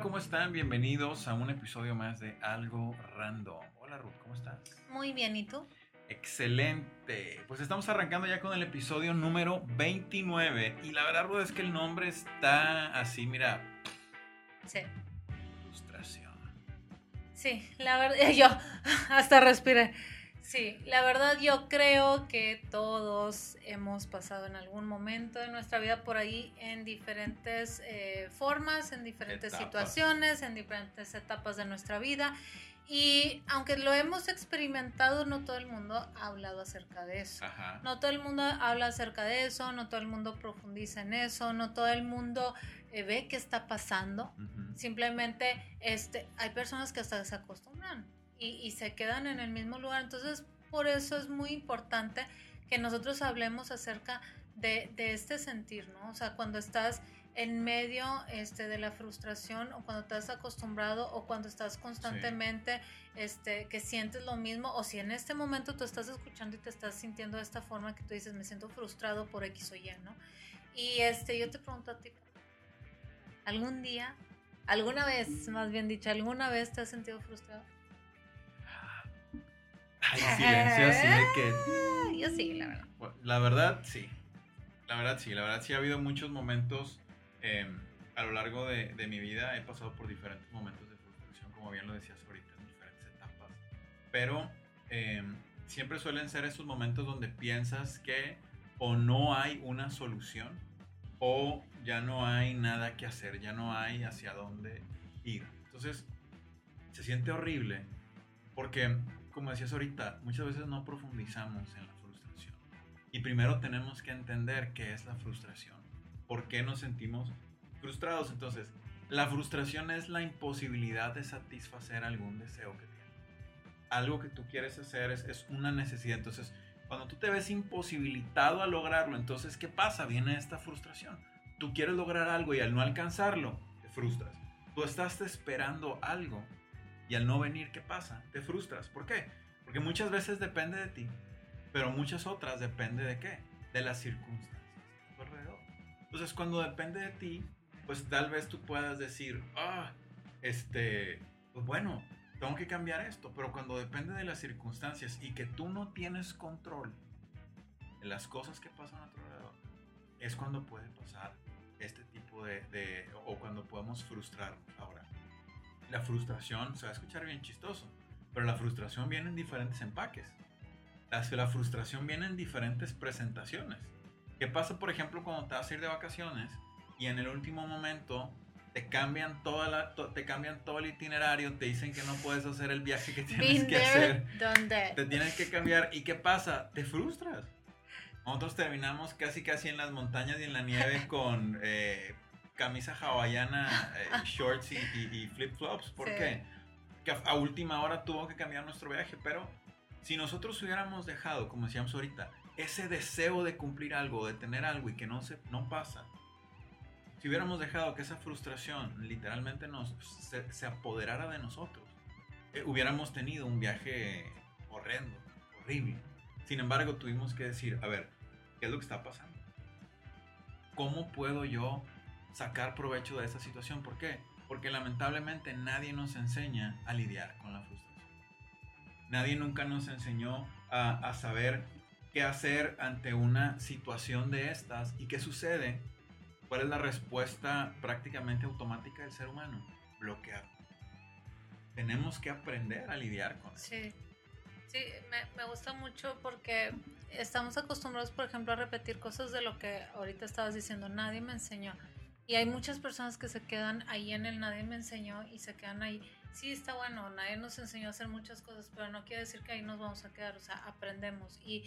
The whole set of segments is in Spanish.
Hola, ¿cómo están? Bienvenidos a un episodio más de Algo Random. Hola Ruth, ¿cómo estás? Muy bien, ¿y tú? Excelente. Pues estamos arrancando ya con el episodio número 29 y la verdad Ruth es que el nombre está así, mira. Sí. Frustración. Sí, la verdad, yo hasta respiré. Sí, la verdad yo creo que todos hemos pasado en algún momento de nuestra vida por ahí en diferentes eh, formas, en diferentes Etapas. situaciones, en diferentes etapas de nuestra vida. Y aunque lo hemos experimentado, no todo el mundo ha hablado acerca de eso. Ajá. No todo el mundo habla acerca de eso, no todo el mundo profundiza en eso, no todo el mundo eh, ve qué está pasando. Simplemente este, hay personas que hasta se acostumbran y, y se quedan en el mismo lugar. Entonces, por eso es muy importante que nosotros hablemos acerca de, de este sentir, ¿no? O sea, cuando estás en medio este, de la frustración o cuando estás acostumbrado o cuando estás constantemente este, que sientes lo mismo o si en este momento tú estás escuchando y te estás sintiendo de esta forma que tú dices me siento frustrado por X o Y, ¿no? Y este, yo te pregunto a ti, ¿algún día, alguna vez, más bien dicho, alguna vez te has sentido frustrado? Ay, silencio así de que. Ah, Yo sí, la verdad. La verdad, sí. La verdad, sí. La verdad, sí ha habido muchos momentos eh, a lo largo de, de mi vida. He pasado por diferentes momentos de frustración, como bien lo decías ahorita, en diferentes etapas. Pero eh, siempre suelen ser esos momentos donde piensas que o no hay una solución o ya no hay nada que hacer, ya no hay hacia dónde ir. Entonces, se siente horrible porque, como decías ahorita, muchas veces no profundizamos en la frustración. Y primero tenemos que entender qué es la frustración, por qué nos sentimos frustrados. Entonces, la frustración es la imposibilidad de satisfacer algún deseo que tienes. Algo que tú quieres hacer es, es una necesidad. Entonces, cuando tú te ves imposibilitado a lograrlo, entonces, ¿qué pasa? Viene esta frustración. Tú quieres lograr algo y al no alcanzarlo, te frustras. Tú estás esperando algo y al no venir, ¿qué pasa? Te frustras. ¿Por qué? Porque muchas veces depende de ti, pero muchas otras depende de qué? De las circunstancias a tu alrededor. Entonces, cuando depende de ti, pues tal vez tú puedas decir, ah, este, pues bueno, tengo que cambiar esto, pero cuando depende de las circunstancias y que tú no tienes control de las cosas que pasan a tu alrededor, es cuando puede pasar este tipo de, de o cuando podemos frustrar ahora. La frustración se va a escuchar bien chistoso, pero la frustración viene en diferentes empaques. La, la frustración viene en diferentes presentaciones. ¿Qué pasa, por ejemplo, cuando te vas a ir de vacaciones y en el último momento te cambian, toda la, to- te cambian todo el itinerario, te dicen que no puedes hacer el viaje que tienes Been que there, hacer? that. Te tienes que cambiar. ¿Y qué pasa? Te frustras. Nosotros terminamos casi casi en las montañas y en la nieve con eh, camisa hawaiana, eh, shorts y, y- y flip-flops. ¿Por Sí. qué? Que a, a última hora tuvo que cambiar nuestro viaje. Pero si nosotros hubiéramos dejado, como decíamos ahorita, ese deseo de cumplir algo, de tener algo y que no, se, no pasa. Si hubiéramos dejado que esa frustración literalmente nos, se, se apoderara de nosotros, eh, hubiéramos tenido un viaje horrendo, horrible. Sin embargo, tuvimos que decir, a ver, ¿qué es lo que está pasando? ¿Cómo puedo yo sacar provecho de esta situación? ¿Por qué? Porque lamentablemente nadie nos enseña a lidiar con la frustración. Nadie nunca nos enseñó a, a saber qué hacer ante una situación de estas y qué sucede. ¿Cuál es la respuesta prácticamente automática del ser humano? Bloquear. Tenemos que aprender a lidiar con eso. Sí, sí, me, me gusta mucho porque estamos acostumbrados, por ejemplo, a repetir cosas de lo que ahorita estabas diciendo, nadie me enseñó. Y hay muchas personas que se quedan ahí en el nadie me enseñó y se quedan ahí. Sí, está bueno, nadie nos enseñó a hacer muchas cosas, pero no quiere decir que ahí nos vamos a quedar, o sea, aprendemos. Y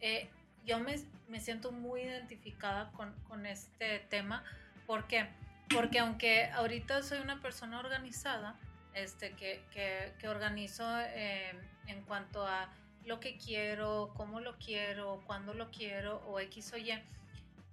eh, yo me, me siento muy identificada con, con este tema porque porque aunque ahorita soy una persona organizada, este, que, que, que organizo eh, en cuanto a lo que quiero, cómo lo quiero, cuándo lo quiero, o X o Y,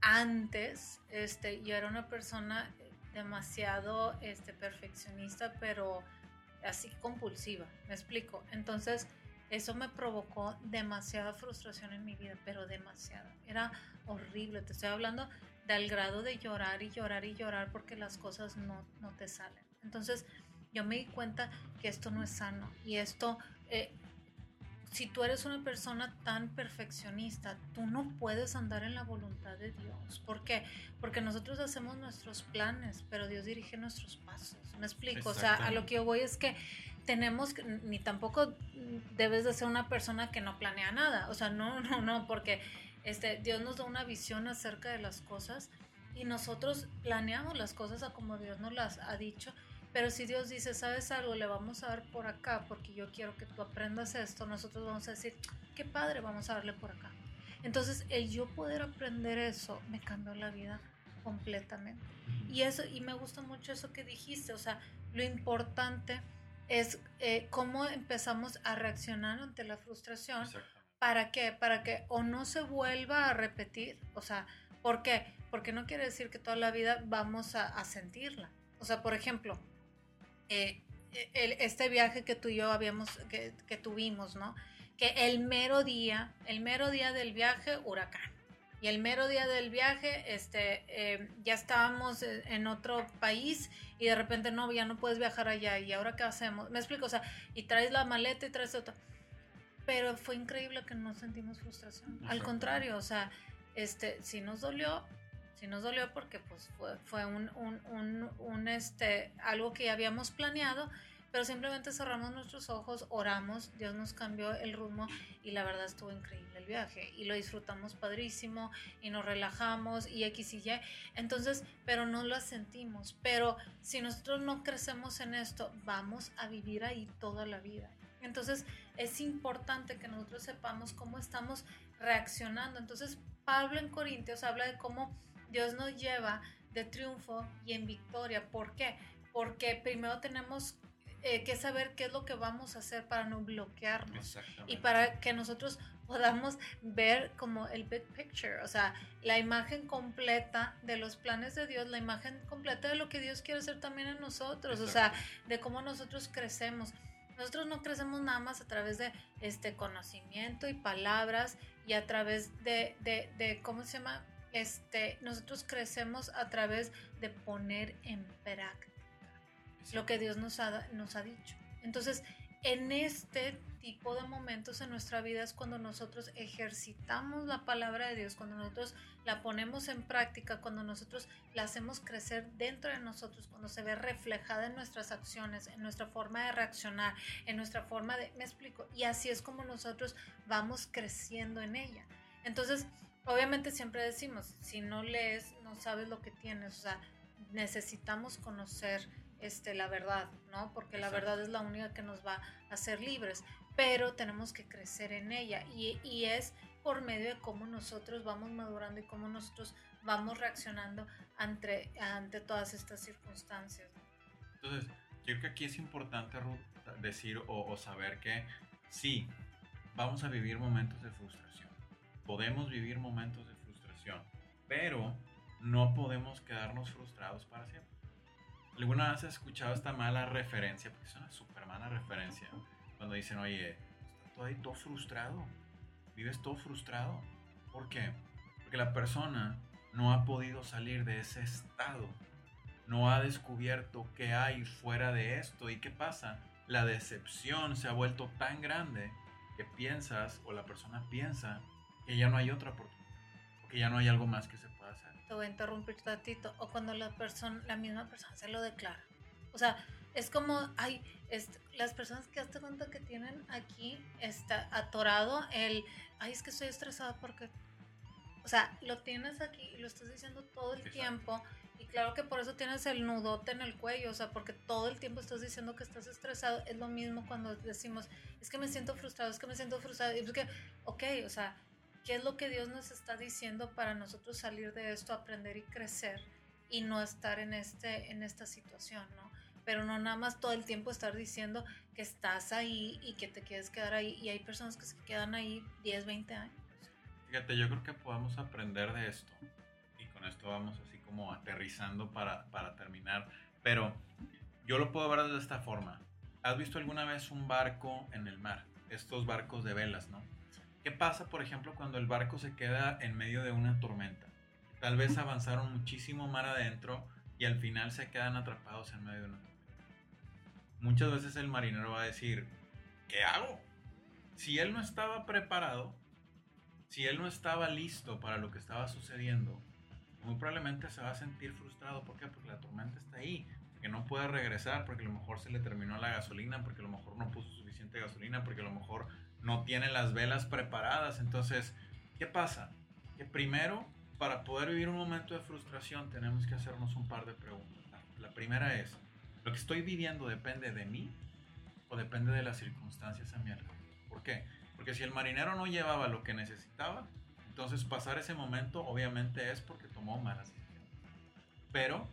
antes este, yo era una persona demasiado este, perfeccionista, pero así compulsiva, me explico. Entonces, eso me provocó demasiada frustración en mi vida, pero demasiada. Era horrible, te estoy hablando del grado de llorar y llorar y llorar porque las cosas no, no te salen. Entonces, yo me di cuenta que esto no es sano y esto eh, si tú eres una persona tan perfeccionista, tú no puedes andar en la voluntad de Dios. ¿Por qué? Porque nosotros hacemos nuestros planes, pero Dios dirige nuestros pasos. ¿Me explico? O sea, a lo que yo voy es que tenemos, ni tampoco debes de ser una persona que no planea nada. O sea, no, no, no, porque este, Dios nos da una visión acerca de las cosas y nosotros planeamos las cosas a como Dios nos las ha dicho pero si Dios dice, ¿sabes algo? Le vamos a dar por acá porque yo quiero que tú aprendas esto, nosotros vamos a decir, qué padre, vamos a darle por acá. Entonces, el yo poder aprender eso me cambió la vida completamente. Y eso y me gusta mucho eso que dijiste, o sea, lo importante es eh, cómo empezamos a reaccionar ante la frustración. ¿Para qué? Para que o no se vuelva a repetir, o sea, ¿por qué? Porque no quiere decir que toda la vida vamos a, a sentirla. O sea, por ejemplo, eh, este viaje que tú y yo habíamos, que, tuvimos, ¿no? Que el mero día, el mero día del viaje, huracán. Y el mero día del viaje, este, eh, ya estábamos en otro país y de repente no, ya no puedes viajar allá. ¿Y ahora qué hacemos? Me explico, o sea, y traes la maleta y traes otra. Pero fue increíble que no sentimos frustración. Al contrario, o sea, este, sí nos dolió, sí nos dolió porque pues fue, fue un, un, un, este, algo que ya habíamos planeado, pero simplemente cerramos nuestros ojos, oramos, Dios nos cambió el rumbo y la verdad estuvo increíble el viaje y lo disfrutamos padrísimo y nos relajamos y X y Y. Entonces, pero no lo sentimos. Pero si nosotros no crecemos en esto, vamos a vivir ahí toda la vida. Entonces, es importante que nosotros sepamos cómo estamos reaccionando. Entonces, Pablo en Corintios habla de cómo Dios nos lleva de triunfo y en victoria. ¿Por qué? Porque primero tenemos eh, que saber qué es lo que vamos a hacer para no bloquearnos y para que nosotros podamos ver como el big picture, o sea, la imagen completa de los planes de Dios, la imagen completa de lo que Dios quiere hacer también en nosotros, o sea, de cómo nosotros crecemos. Nosotros no crecemos nada más a través de este conocimiento y palabras y a través de, de, de ¿cómo se llama? Este, nosotros crecemos a través de poner en práctica lo que Dios nos ha, nos ha dicho. Entonces, en este tipo de momentos en nuestra vida es cuando nosotros ejercitamos la palabra de Dios, cuando nosotros la ponemos en práctica, cuando nosotros la hacemos crecer dentro de nosotros, cuando se ve reflejada en nuestras acciones, en nuestra forma de reaccionar, en nuestra forma de, me explico, y así es como nosotros vamos creciendo en ella. Entonces, obviamente siempre decimos, si no lees, no sabes lo que tienes, o sea, necesitamos conocer este, la verdad, ¿no? Porque la verdad es la única que nos va a hacer libres, pero tenemos que crecer en ella y, y es por medio de cómo nosotros vamos madurando y cómo nosotros vamos reaccionando ante, ante todas estas circunstancias. Entonces, creo que aquí es importante decir o, o saber que sí, vamos a vivir momentos de frustración podemos vivir momentos de frustración, pero no podemos quedarnos frustrados para siempre. ¿Alguna vez has escuchado esta mala referencia? Porque es una super mala referencia. Cuando dicen, oye, estás todo ahí todo frustrado. Vives todo frustrado. ¿Por qué? Porque la persona no ha podido salir de ese estado. No ha descubierto qué hay fuera de esto. ¿Y qué pasa? La decepción se ha vuelto tan grande que piensas o la persona piensa que ya no hay otra oportunidad, que ya no hay algo más que se pueda hacer. Te voy a interrumpir tantito, o cuando la persona, la misma persona se lo declara. O sea, es como, hay las personas que hazte cuenta que tienen aquí, está atorado el, ay, es que estoy estresada porque, o sea, lo tienes aquí y lo estás diciendo todo el tiempo. Y claro que por eso tienes el nudote en el cuello, o sea, porque todo el tiempo estás diciendo que estás estresado. Es lo mismo cuando decimos, es que me siento frustrado, es que me siento frustrado. Y es que, ok, o sea, ¿Qué es lo que Dios nos está diciendo para nosotros salir de esto, aprender y crecer? y no estar en, este, en esta situación, ¿no? Pero no nada más todo el tiempo estar diciendo que estás ahí y que te quieres quedar ahí. Y hay personas que se quedan ahí 10, 20 años. Fíjate, yo creo que podemos aprender de esto. Y con esto vamos así como aterrizando para, para terminar. Pero yo lo puedo ver de esta forma. ¿Has visto alguna vez un barco en el mar? Estos barcos de velas, ¿no? ¿Qué pasa, por ejemplo, cuando el barco se queda en medio de una tormenta? Tal vez avanzaron muchísimo mar adentro y al final se quedan atrapados en medio de una tormenta. Muchas veces el marinero va a decir, ¿qué hago? Si él no estaba preparado, si él no estaba listo para lo que estaba sucediendo, muy probablemente se va a sentir frustrado. ¿Por qué? Porque la tormenta está ahí, que no puede regresar, porque a lo mejor se le terminó la gasolina, porque a lo mejor no puso suficiente gasolina, porque a lo mejor no tiene las velas preparadas. Entonces, ¿qué pasa? Que primero, para poder vivir un momento de frustración, tenemos que hacernos un par de preguntas. La primera es, ¿lo que estoy viviendo depende de mí o depende de las circunstancias a mi alrededor? ¿Por qué? Porque si el marinero no llevaba lo que necesitaba, entonces pasar ese momento obviamente es porque tomó malas decisiones. Pero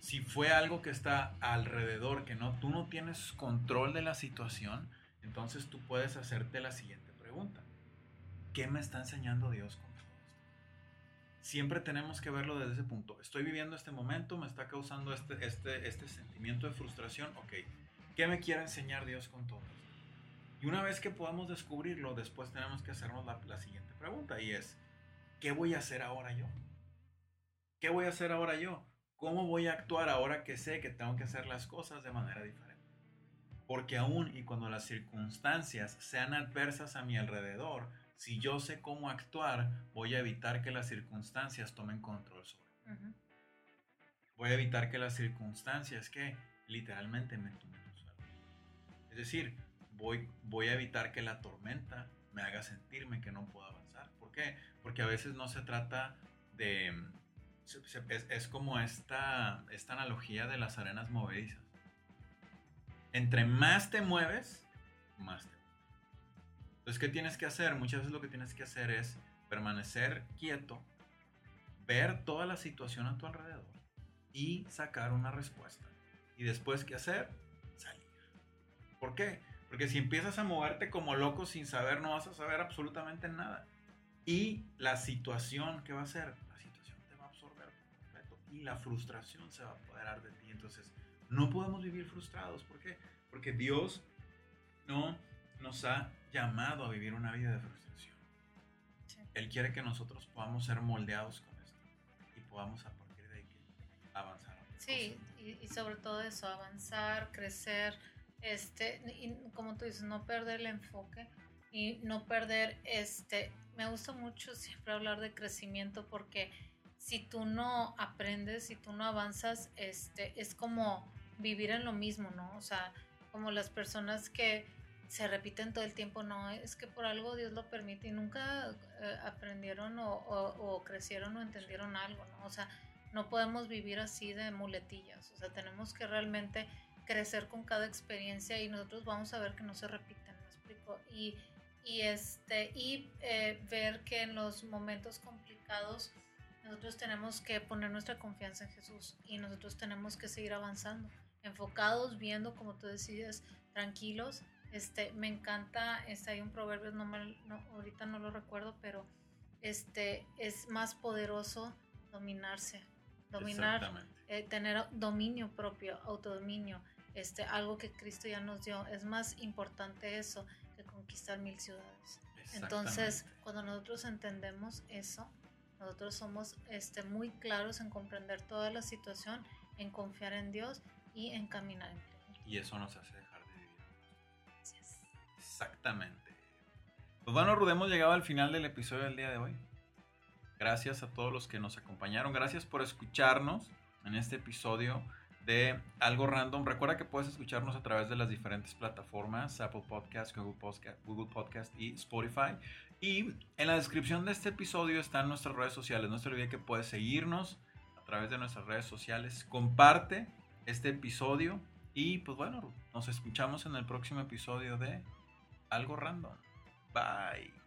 si fue algo que está alrededor, que no, tú no tienes control de la situación, entonces tú puedes hacerte la siguiente pregunta. ¿Qué me está enseñando Dios con todo esto? Siempre tenemos que verlo desde ese punto. Estoy viviendo este momento, me está causando este, este, este sentimiento de frustración. Ok, ¿qué me quiere enseñar Dios con todo esto? Y una vez que podamos descubrirlo, después tenemos que hacernos la, la siguiente pregunta y es, ¿qué voy a hacer ahora yo? ¿Qué voy a hacer ahora yo? ¿Cómo voy a actuar ahora que sé que tengo que hacer las cosas de manera diferente? Porque aún y cuando las circunstancias sean adversas a mi alrededor, si yo sé cómo actuar, voy a evitar que las circunstancias tomen control sobre mí. Voy a evitar que las circunstancias que literalmente me tomen suelo. Es decir, voy, voy a evitar que la tormenta me haga sentirme que no puedo avanzar. ¿Por qué? Porque a veces no se trata de... Es, como esta, esta analogía de las arenas movedizas entre más te mueves, más te Entonces, ¿qué tienes que hacer? Muchas veces lo que tienes que hacer es permanecer quieto, ver toda la situación a tu alrededor y sacar una respuesta. Y después, ¿qué hacer? Salir. ¿Por qué? Porque si empiezas a moverte como loco sin saber, no vas a saber absolutamente nada. Y la situación, ¿qué va a hacer? Y la frustración se va a apoderar de ti. Entonces, no podemos vivir frustrados. ¿Por qué? Porque Dios no nos ha llamado a vivir una vida de frustración. Él quiere que nosotros podamos ser moldeados con esto y podamos a partir de ahí avanzar. Sí, y, sobre todo eso, avanzar, crecer, este, y como tú dices, no perder el enfoque y no perder este, me gusta mucho siempre hablar de crecimiento porque si tú no aprendes, si tú no avanzas, este, es como vivir en lo mismo, ¿no? O sea, como las personas que se repiten todo el tiempo, no, es que por algo Dios lo permite y nunca eh, aprendieron o, crecieron o entendieron algo, ¿no? O sea, no podemos vivir así de muletillas, o sea, tenemos que realmente crecer con cada experiencia y nosotros vamos a ver que no se repiten, ¿me explico? Y, y, este, y eh, ver que en los momentos complicados nosotros tenemos que poner nuestra confianza en Jesús y nosotros tenemos que seguir avanzando enfocados, viendo, como tú decías, tranquilos. Este, me encanta, este, hay un proverbio, no, me, ahorita no lo recuerdo, pero este, es más poderoso dominarse, dominar, eh, tener dominio propio, autodominio, este, algo que Cristo ya nos dio. Es más importante eso que conquistar mil ciudades. Entonces, cuando nosotros entendemos eso, nosotros somos este, muy claros en comprender toda la situación, en confiar en Dios y encaminar en Y eso nos hace dejar de vivir. Exactamente. Pues bueno, Ruth, hemos llegado al final del episodio del día de hoy. Gracias a todos los que nos acompañaron. Gracias por escucharnos en este episodio de Algo Random. Recuerda que puedes escucharnos a través de las diferentes plataformas, Apple Podcast, Google Podcast, Google y Spotify. Y en la descripción de este episodio están nuestras redes sociales. No se olvide que puedes seguirnos a través de nuestras redes sociales. Comparte este episodio. Y pues bueno, nos escuchamos en el próximo episodio de Algo Random. Bye.